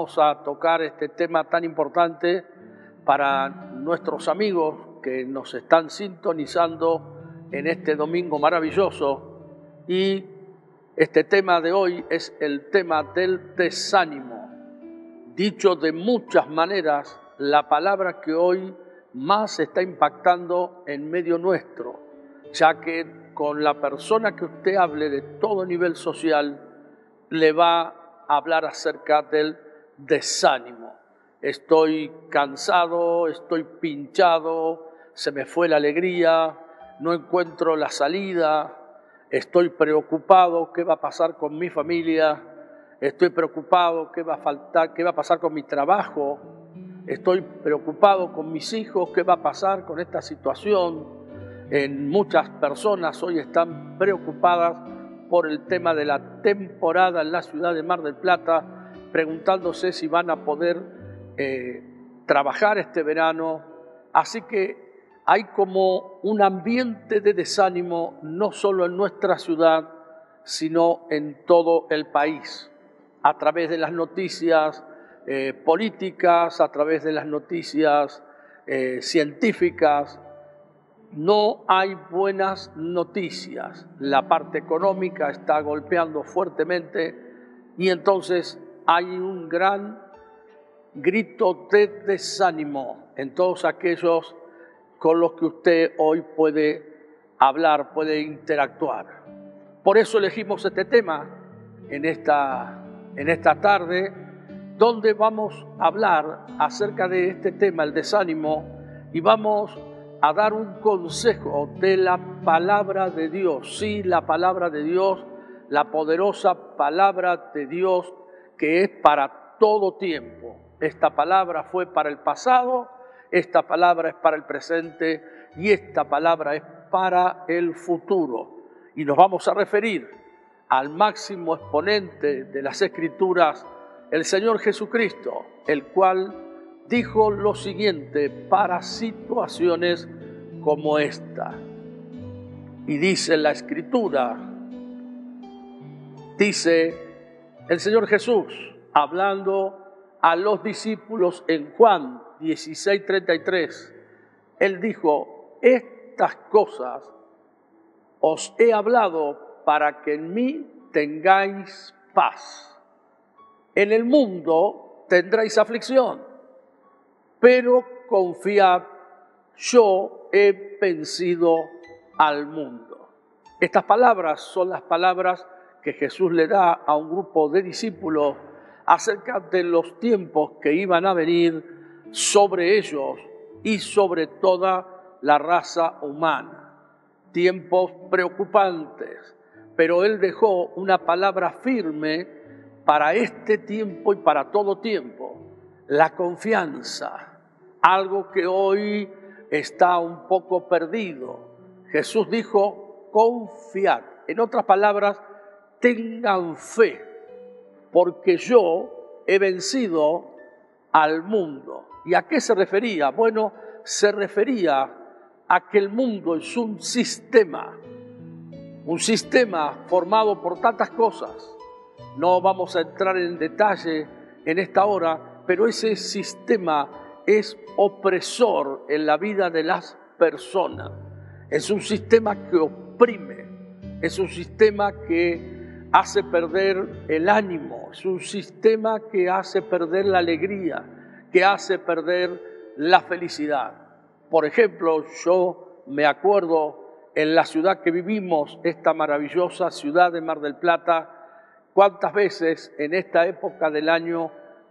vamos a tocar este tema tan importante para nuestros amigos que nos están sintonizando en este domingo maravilloso. Y este tema de hoy es el tema del desánimo. Dicho de muchas maneras, la palabra que hoy más está impactando en medio nuestro, ya que con la persona que usted hable de todo nivel social, le va a hablar acerca del desánimo. Estoy cansado, estoy pinchado, se me fue la alegría, no encuentro la salida, estoy preocupado, ¿qué va a pasar con mi familia? Estoy preocupado, ¿qué va a faltar? ¿Qué va a pasar con mi trabajo? Estoy preocupado con mis hijos, ¿qué va a pasar con esta situación? En muchas personas hoy están preocupadas por el tema de la temporada en la ciudad de Mar del Plata, preguntándose si van a poder eh, trabajar este verano. Así que hay como un ambiente de desánimo no solo en nuestra ciudad, sino en todo el país, a través de las noticias eh, políticas, a través de las noticias eh, científicas, no hay buenas noticias. La parte económica está golpeando fuertemente y entonces hay un gran grito de desánimo en todos aquellos con los que usted hoy puede hablar, puede interactuar. Por eso elegimos este tema en esta, en esta tarde, donde vamos a hablar acerca de este tema, el desánimo, y vamos a dar un consejo de la palabra de Dios. Sí, la palabra de Dios, la poderosa palabra de Dios que es para todo tiempo. Esta palabra fue para el pasado, esta palabra es para el presente y esta palabra es para el futuro. Y nos vamos a referir al máximo exponente de las escrituras, el Señor Jesucristo, el cual dijo lo siguiente para situaciones como esta. Y dice la escritura, dice el Señor Jesús hablando a los discípulos en Juan 16:33, Él dijo, estas cosas os he hablado para que en mí tengáis paz. En el mundo tendréis aflicción pero confiad, yo he vencido al mundo. Estas palabras son las palabras que Jesús le da a un grupo de discípulos acerca de los tiempos que iban a venir sobre ellos y sobre toda la raza humana. Tiempos preocupantes, pero Él dejó una palabra firme para este tiempo y para todo tiempo, la confianza algo que hoy está un poco perdido. Jesús dijo, confiad. En otras palabras, tengan fe, porque yo he vencido al mundo. ¿Y a qué se refería? Bueno, se refería a que el mundo es un sistema, un sistema formado por tantas cosas. No vamos a entrar en detalle en esta hora, pero ese sistema es opresor en la vida de las personas. Es un sistema que oprime, es un sistema que hace perder el ánimo, es un sistema que hace perder la alegría, que hace perder la felicidad. Por ejemplo, yo me acuerdo en la ciudad que vivimos, esta maravillosa ciudad de Mar del Plata, cuántas veces en esta época del año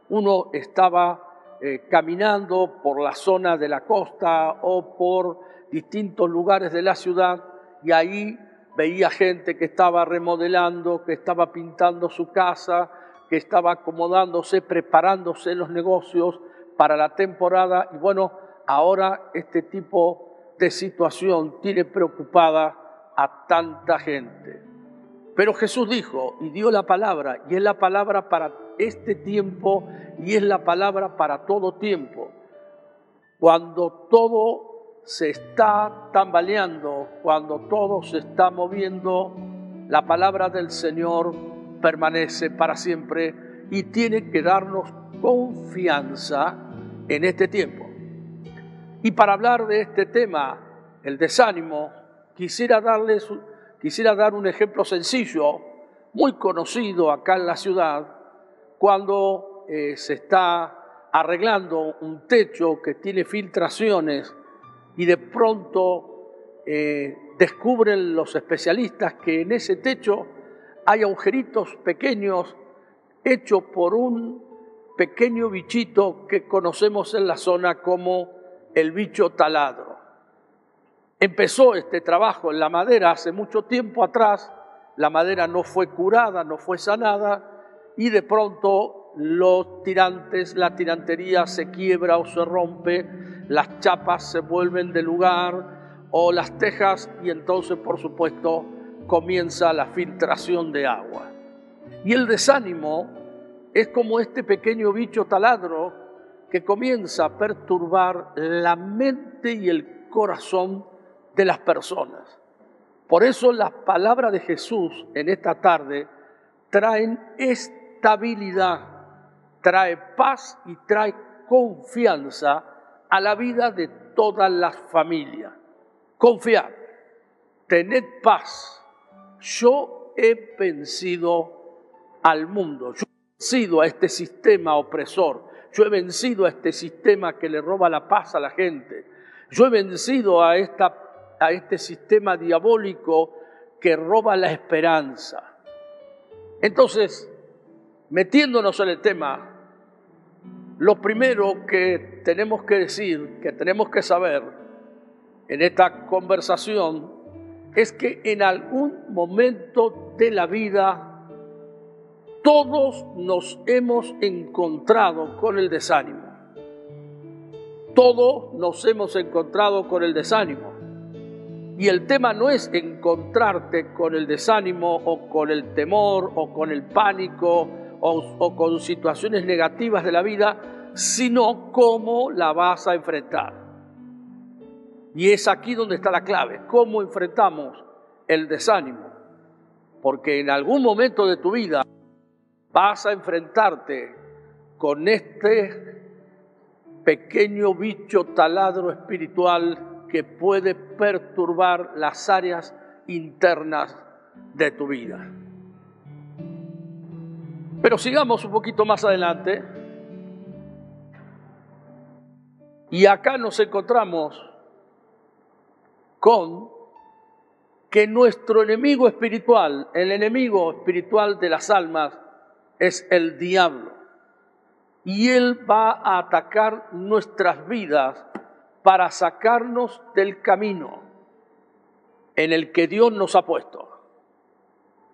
uno estaba eh, caminando por la zona de la costa o por distintos lugares de la ciudad y ahí veía gente que estaba remodelando, que estaba pintando su casa, que estaba acomodándose, preparándose los negocios para la temporada y bueno, ahora este tipo de situación tiene preocupada a tanta gente. Pero Jesús dijo y dio la palabra, y es la palabra para este tiempo y es la palabra para todo tiempo. Cuando todo se está tambaleando, cuando todo se está moviendo, la palabra del Señor permanece para siempre y tiene que darnos confianza en este tiempo. Y para hablar de este tema, el desánimo, quisiera darles quisiera dar un ejemplo sencillo, muy conocido acá en la ciudad, cuando eh, se está arreglando un techo que tiene filtraciones y de pronto eh, descubren los especialistas que en ese techo hay agujeritos pequeños hechos por un pequeño bichito que conocemos en la zona como el bicho taladro. Empezó este trabajo en la madera hace mucho tiempo atrás, la madera no fue curada, no fue sanada y de pronto los tirantes, la tirantería se quiebra o se rompe, las chapas se vuelven de lugar o las tejas y entonces por supuesto comienza la filtración de agua. Y el desánimo es como este pequeño bicho taladro que comienza a perturbar la mente y el corazón de las personas. Por eso las palabras de Jesús en esta tarde traen estabilidad, trae paz y trae confianza a la vida de todas las familias. Confiar, tened paz. Yo he vencido al mundo, yo he vencido a este sistema opresor, yo he vencido a este sistema que le roba la paz a la gente, yo he vencido a esta a este sistema diabólico que roba la esperanza. Entonces, metiéndonos en el tema, lo primero que tenemos que decir, que tenemos que saber en esta conversación, es que en algún momento de la vida todos nos hemos encontrado con el desánimo. Todos nos hemos encontrado con el desánimo. Y el tema no es encontrarte con el desánimo o con el temor o con el pánico o, con situaciones negativas de la vida, sino cómo la vas a enfrentar. Y es aquí donde está la clave, cómo enfrentamos el desánimo. Porque en algún momento de tu vida vas a enfrentarte con este pequeño bicho taladro espiritual que puede perturbar las áreas internas de tu vida. Pero sigamos un poquito más adelante. Y acá nos encontramos con que nuestro enemigo espiritual, el enemigo espiritual de las almas, es el diablo. Y él va a atacar nuestras vidas para sacarnos del camino en el que Dios nos ha puesto.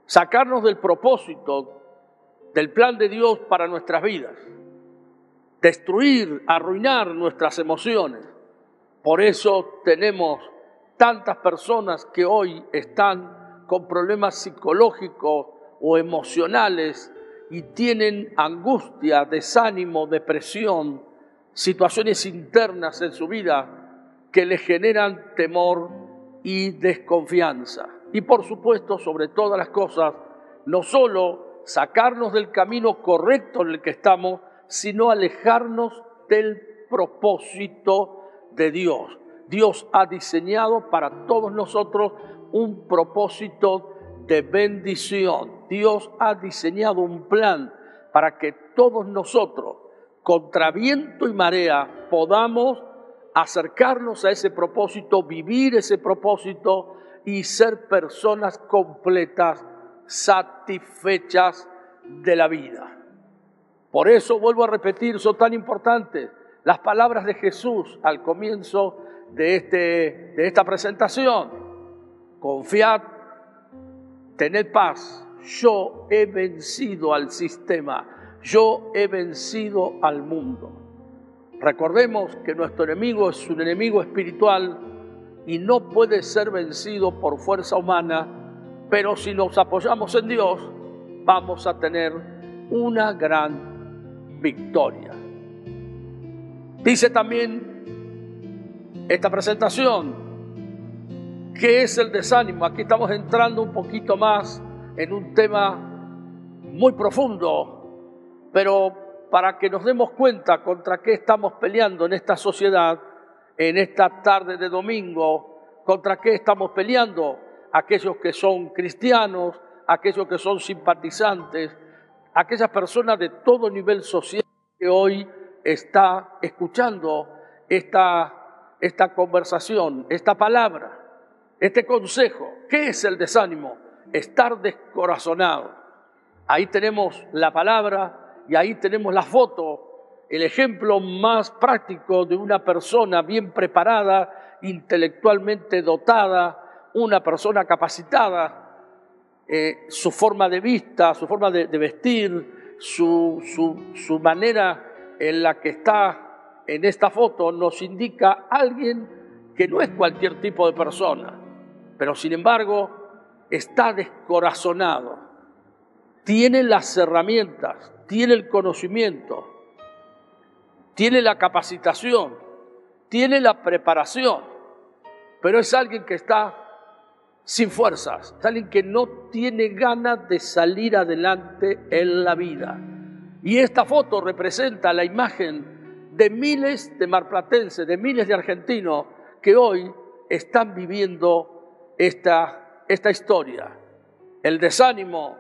Sacarnos del propósito, del plan de Dios para nuestras vidas. Destruir, arruinar nuestras emociones. Por eso tenemos tantas personas que hoy están con problemas psicológicos o emocionales y tienen angustia, desánimo, depresión, situaciones internas en su vida que le generan temor y desconfianza. Y por supuesto, sobre todas las cosas, no solo sacarnos del camino correcto en el que estamos, sino alejarnos del propósito de Dios. Dios ha diseñado para todos nosotros un propósito de bendición. Dios ha diseñado un plan para que todos nosotros contra viento y marea, podamos acercarnos a ese propósito, vivir ese propósito y ser personas completas, satisfechas de la vida. Por eso vuelvo a repetir, son tan importantes las palabras de Jesús al comienzo de, este, de esta presentación. Confiad, tened paz, yo he vencido al sistema yo he vencido al mundo. Recordemos que nuestro enemigo es un enemigo espiritual y no puede ser vencido por fuerza humana, pero si nos apoyamos en Dios, vamos a tener una gran victoria. Dice también esta presentación, ¿qué es el desánimo? Aquí estamos entrando un poquito más en un tema muy profundo pero para que nos demos cuenta contra qué estamos peleando en esta sociedad, en esta tarde de domingo, contra qué estamos peleando aquellos que son cristianos, aquellos que son simpatizantes, aquellas personas de todo nivel social que hoy está escuchando esta, esta conversación, esta palabra, este consejo. ¿Qué es el desánimo? Estar descorazonado. Ahí tenemos la palabra y ahí tenemos la foto, el ejemplo más práctico de una persona bien preparada, intelectualmente dotada, una persona capacitada, eh, su forma de vista, su forma de, vestir, su, su, manera en la que está en esta foto nos indica alguien que no es cualquier tipo de persona, pero sin embargo está descorazonado, tiene las herramientas, tiene el conocimiento, tiene la capacitación, tiene la preparación, pero es alguien que está sin fuerzas, es alguien que no tiene ganas de salir adelante en la vida. Y esta foto representa la imagen de miles de marplatenses, de miles de argentinos que hoy están viviendo esta, esta historia. El desánimo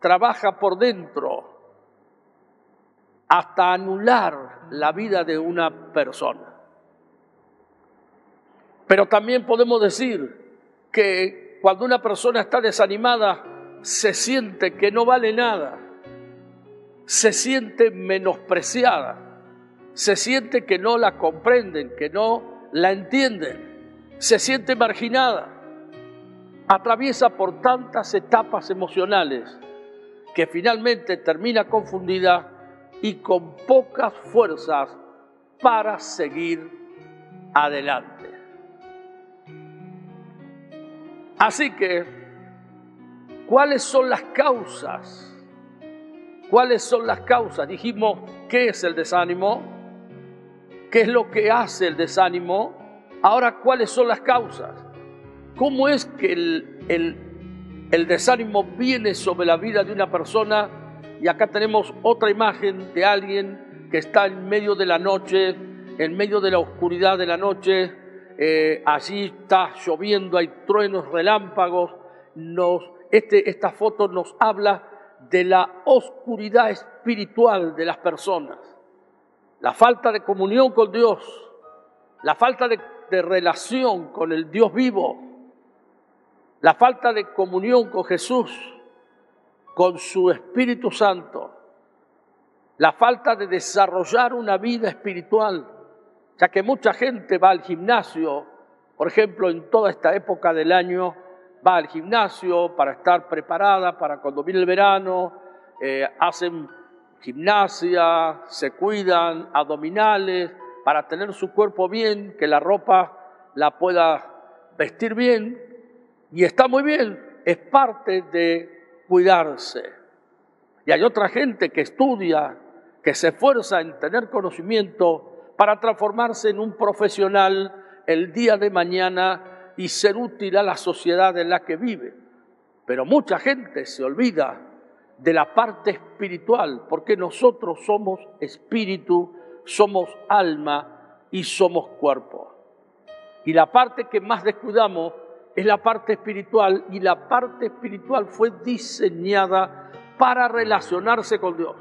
trabaja por dentro hasta anular la vida de una persona. Pero también podemos decir que cuando una persona está desanimada se siente que no vale nada, se siente menospreciada, se siente que no la comprenden, que no la entienden, se siente marginada, atraviesa por tantas etapas emocionales que finalmente termina confundida y con pocas fuerzas para seguir adelante. Así que, ¿cuáles son las causas? ¿Cuáles son las causas? Dijimos, ¿qué es el desánimo? ¿Qué es lo que hace el desánimo? Ahora, ¿cuáles son las causas? ¿Cómo es que el, el desánimo viene sobre la vida de una persona? Y acá tenemos otra imagen de alguien que está en medio de la noche, en medio de la oscuridad de la noche, eh, allí está lloviendo, hay truenos, relámpagos. Este, esta foto nos habla de la oscuridad espiritual de las personas, la falta de comunión con Dios, la falta de relación con el Dios vivo, la falta de comunión con Jesús, con su Espíritu Santo, la falta de desarrollar una vida espiritual ya que mucha gente va al gimnasio, por ejemplo, en toda esta época del año, va al gimnasio para estar preparada para cuando viene el verano, eh, hacen gimnasia, se cuidan, abdominales, para tener su cuerpo bien, que la ropa la pueda vestir bien, y está muy bien, es parte de cuidarse. Y hay otra gente que estudia, que se esfuerza en tener conocimiento, para transformarse en un profesional el día de mañana y ser útil a la sociedad en la que vive. Pero mucha gente se olvida de la parte espiritual, porque nosotros somos espíritu, somos alma y somos cuerpo. Y la parte que más descuidamos es la parte espiritual y la parte espiritual fue diseñada para relacionarse con Dios.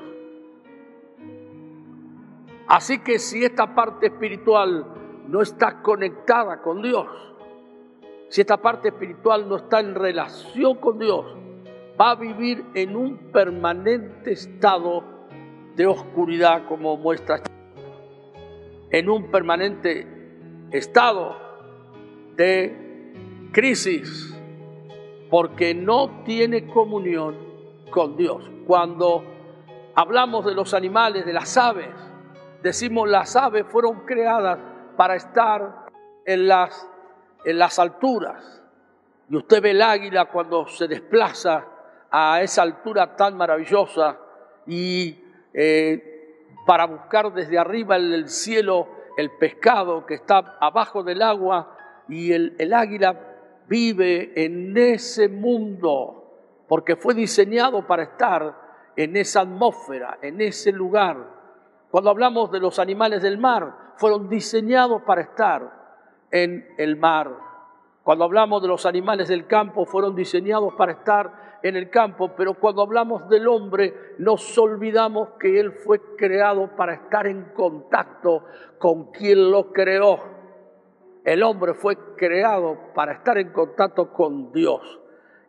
Así que si esta parte espiritual no está conectada con Dios, si esta parte espiritual no está en relación con Dios, va a vivir en un permanente estado de oscuridad como muestra, en un permanente estado de crisis, porque no tiene comunión con Dios. Cuando hablamos de los animales, de las aves, Decimos las aves fueron creadas para estar en las, en las alturas. Y usted ve el águila cuando se desplaza a esa altura tan maravillosa y eh, para buscar desde arriba en el cielo el pescado que está abajo del agua y el, el águila vive en ese mundo porque fue diseñado para estar en esa atmósfera, en ese lugar Cuando hablamos de los animales del mar, fueron diseñados para estar en el mar. Cuando hablamos de los animales del campo, fueron diseñados para estar en el campo, pero cuando hablamos del hombre, nos olvidamos que él fue creado para estar en contacto con quien lo creó. El hombre fue creado para estar en contacto con Dios.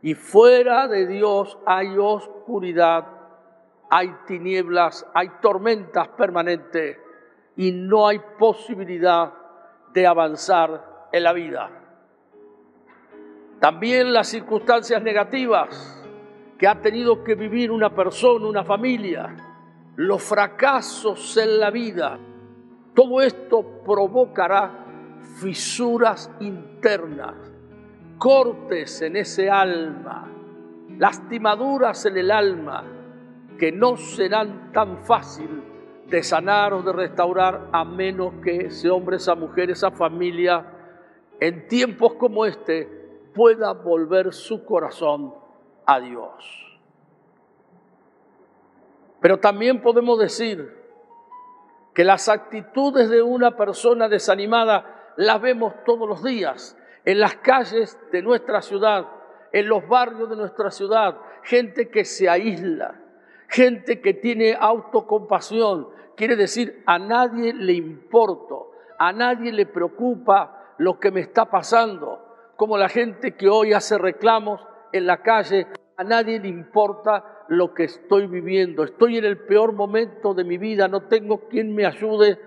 Y fuera de Dios hay oscuridad hay tinieblas, hay tormentas permanentes y no hay posibilidad de avanzar en la vida. También las circunstancias negativas que ha tenido que vivir una persona, una familia, los fracasos en la vida, todo esto provocará fisuras internas, cortes en ese alma, lastimaduras en el alma, que no serán tan fácil de sanar o de restaurar a menos que ese hombre, esa mujer, esa familia, en tiempos como este, pueda volver su corazón a Dios. Pero también podemos decir que las actitudes de una persona desanimada las vemos todos los días, en las calles de nuestra ciudad, en los barrios de nuestra ciudad, gente que se aísla, gente que tiene autocompasión, quiere decir a nadie le importo, a nadie le preocupa lo que me está pasando, como la gente que hoy hace reclamos en la calle, a nadie le importa lo que estoy viviendo, estoy en el peor momento de mi vida, no tengo quien me ayude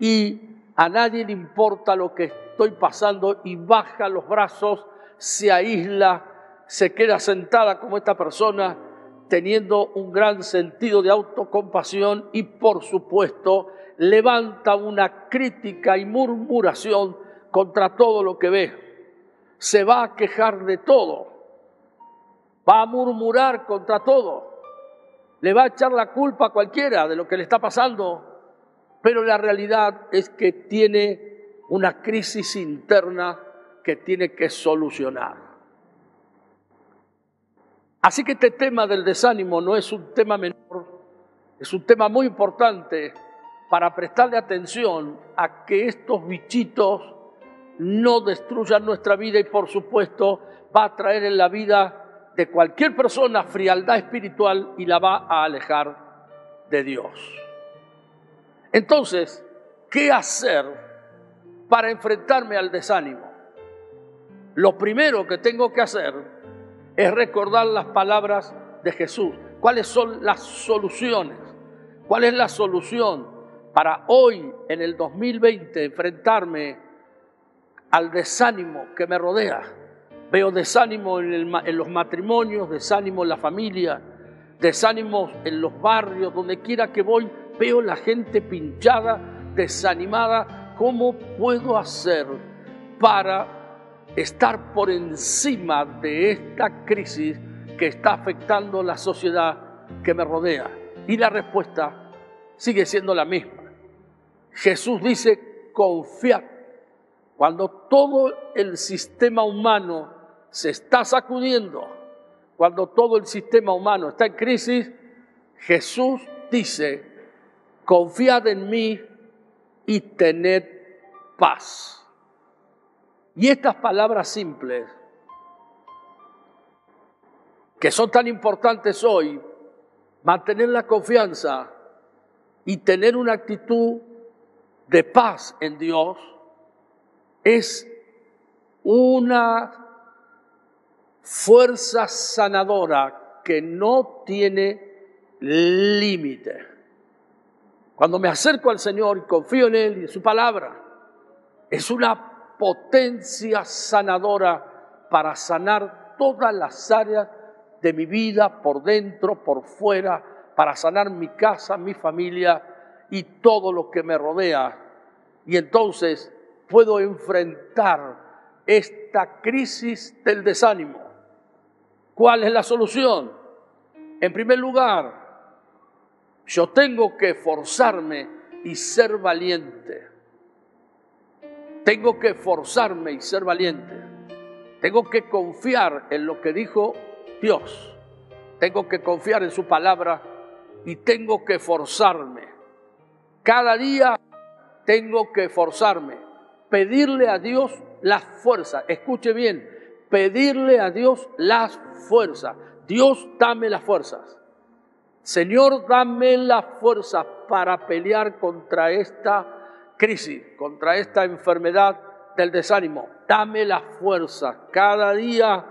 y a nadie le importa lo que estoy pasando y baja los brazos, se aísla, se queda sentada como esta persona teniendo un gran sentido de autocompasión y por supuesto levanta una crítica y murmuración contra todo lo que ve. Se va a quejar de todo, va a murmurar contra todo, le va a echar la culpa a cualquiera de lo que le está pasando, pero la realidad es que tiene una crisis interna que tiene que solucionar. Así que este tema del desánimo no es un tema menor, es un tema muy importante para prestarle atención a que estos bichitos no destruyan nuestra vida y por supuesto va a traer en la vida de cualquier persona frialdad espiritual y la va a alejar de Dios. Entonces, ¿qué hacer para enfrentarme al desánimo? Lo primero que tengo que hacer es recordar las palabras de Jesús. ¿Cuáles son las soluciones? ¿Cuál es la solución para hoy, en el 2020, enfrentarme al desánimo que me rodea? Veo desánimo en, los matrimonios, desánimo en la familia, desánimo en los barrios, donde quiera que voy, veo la gente pinchada, desanimada. ¿Cómo puedo hacer para estar por encima de esta crisis que está afectando la sociedad que me rodea? Y la respuesta sigue siendo la misma. Jesús dice, confiad. Cuando todo el sistema humano se está sacudiendo, cuando todo el sistema humano está en crisis, Jesús dice, confiad en mí y tened paz. Y estas palabras simples, que son tan importantes hoy, mantener la confianza y tener una actitud de paz en Dios, es una fuerza sanadora que no tiene límite. Cuando me acerco al Señor y confío en Él y en su palabra, es una potencia sanadora para sanar todas las áreas de mi vida, por dentro, por fuera, para sanar mi casa, mi familia y todo lo que me rodea. Y entonces puedo enfrentar esta crisis del desánimo. ¿Cuál es la solución? En primer lugar, yo tengo que forzarme y ser valiente. Tengo que forzarme y ser valiente. Tengo que confiar en lo que dijo Dios. Tengo que confiar en su palabra y tengo que forzarme. Cada día tengo que esforzarme, pedirle a Dios las fuerzas. Escuche bien, pedirle a Dios las fuerzas. Dios, dame las fuerzas. Señor, dame las fuerzas para pelear contra esta crisis, contra esta enfermedad del desánimo. Dame las fuerzas cada día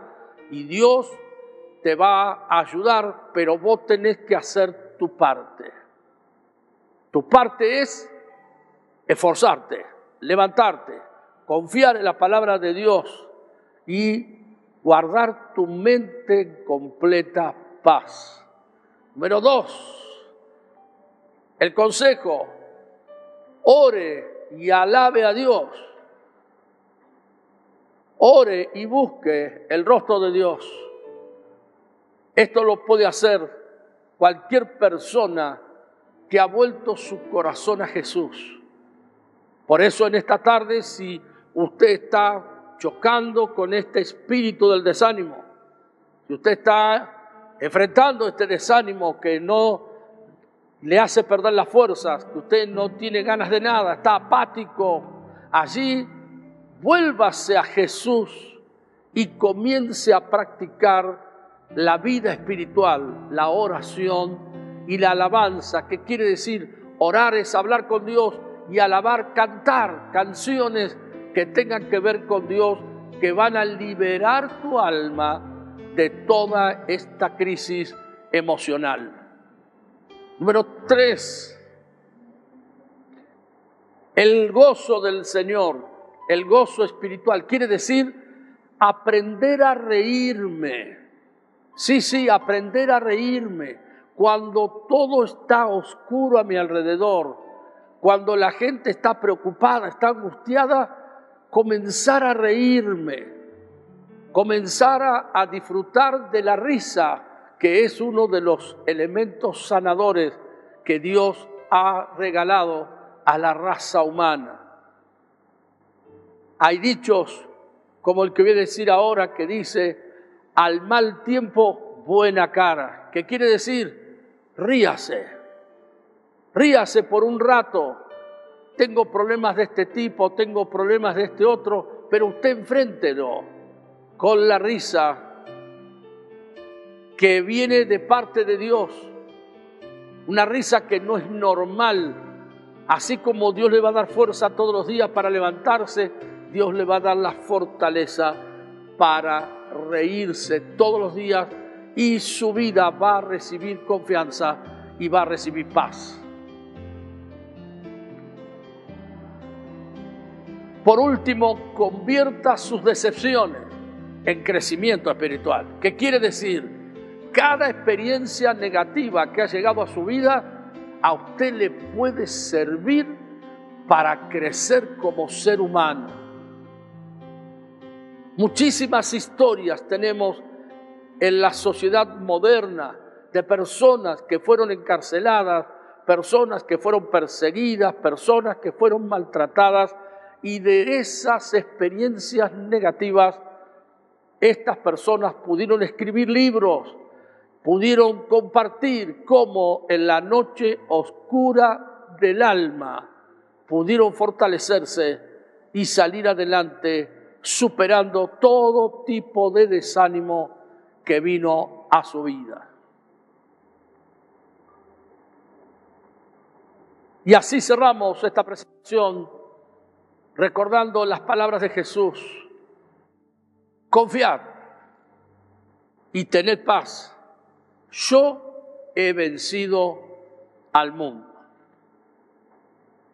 y Dios te va a ayudar, pero vos tenés que hacer tu parte. Tu parte es esforzarte, levantarte, confiar en la palabra de Dios y guardar tu mente en completa paz. Número dos, el consejo, ore y alabe a Dios. Ore y busque el rostro de Dios. Esto lo puede hacer cualquier persona que ha vuelto su corazón a Jesús. Por eso en esta tarde, si usted está chocando con este espíritu del desánimo, si usted está enfrentando este desánimo que no le hace perder las fuerzas, que usted no tiene ganas de nada, está apático, allí vuélvase a Jesús y comience a practicar la vida espiritual, la oración y la alabanza, que quiere decir orar es hablar con Dios y alabar, cantar canciones que tengan que ver con Dios, que van a liberar tu alma de toda esta crisis emocional. Número tres, el gozo del Señor, el gozo espiritual, quiere decir aprender a reírme. Sí, sí, aprender a reírme cuando todo está oscuro a mi alrededor, cuando la gente está preocupada, está angustiada, comenzar a reírme, comenzar a, disfrutar de la risa, que es uno de los elementos sanadores que Dios ha regalado a la raza humana. Hay dichos como el que voy a decir ahora que dice, al mal tiempo, buena cara, que quiere decir, ríase, ríase por un rato. Tengo problemas de este tipo, tengo problemas de este otro, pero usted enfréntelo con la risa que viene de parte de Dios. Una risa que no es normal. Así como Dios le va a dar fuerza todos los días para levantarse, Dios le va a dar la fortaleza para reírse todos los días y su vida va a recibir confianza y va a recibir paz. Por último, convierta sus decepciones en crecimiento espiritual. ¿Qué quiere decir? Cada experiencia negativa que ha llegado a su vida, a usted le puede servir para crecer como ser humano. Muchísimas historias tenemos en la sociedad moderna de personas que fueron encarceladas, personas que fueron perseguidas, personas que fueron maltratadas y de esas experiencias negativas, estas personas pudieron escribir libros, pudieron compartir cómo en la noche oscura del alma pudieron fortalecerse y salir adelante superando todo tipo de desánimo que vino a su vida. Y así cerramos esta presentación recordando las palabras de Jesús. Confiad y tened paz. Yo he vencido al mundo.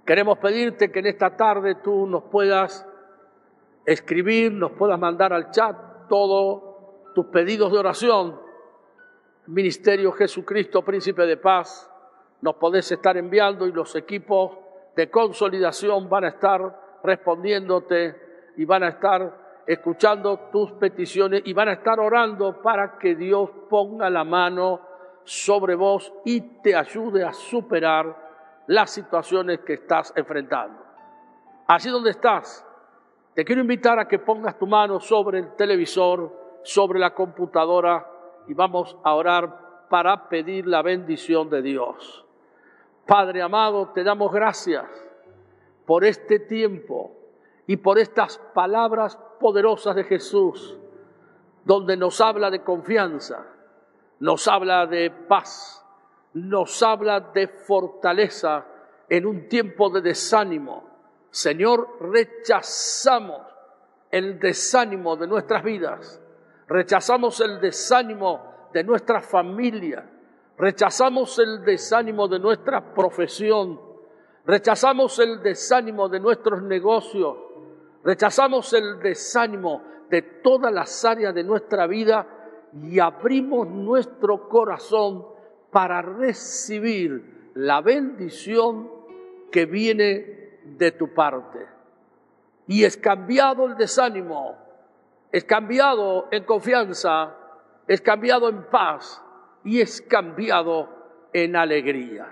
Queremos pedirte que en esta tarde tú nos puedas escribir, nos puedas mandar al chat todos tus pedidos de oración. Ministerio Jesucristo, Príncipe de Paz, nos podés estar enviando y los equipos de consolidación van a estar respondiéndote y van a estar escuchando tus peticiones y van a estar orando para que Dios ponga la mano sobre vos y te ayude a superar las situaciones que estás enfrentando. Así donde estás, te quiero invitar a que pongas tu mano sobre el televisor, sobre la computadora y vamos a orar para pedir la bendición de Dios. Padre amado, te damos gracias por este tiempo y por estas palabras poderosas de Jesús, donde nos habla de confianza, nos habla de paz, nos habla de fortaleza en un tiempo de desánimo. Señor, rechazamos el desánimo de nuestras vidas, rechazamos el desánimo de nuestra familia, Rechazamos el desánimo de nuestra profesión, rechazamos el desánimo de nuestros negocios, rechazamos el desánimo de todas las áreas de nuestra vida y abrimos nuestro corazón para recibir la bendición que viene de tu parte. Y es cambiado el desánimo, es cambiado en confianza, es cambiado en paz, y es cambiado en alegría.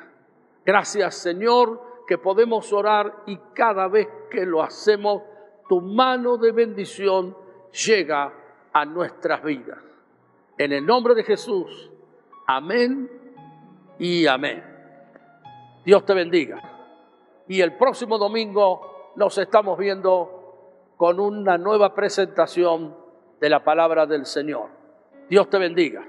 Gracias Señor que podemos orar y cada vez que lo hacemos, tu mano de bendición llega a nuestras vidas. En el nombre de Jesús, amén y amén. Dios te bendiga. Y el próximo domingo nos estamos viendo con una nueva presentación de la palabra del Señor. Dios te bendiga.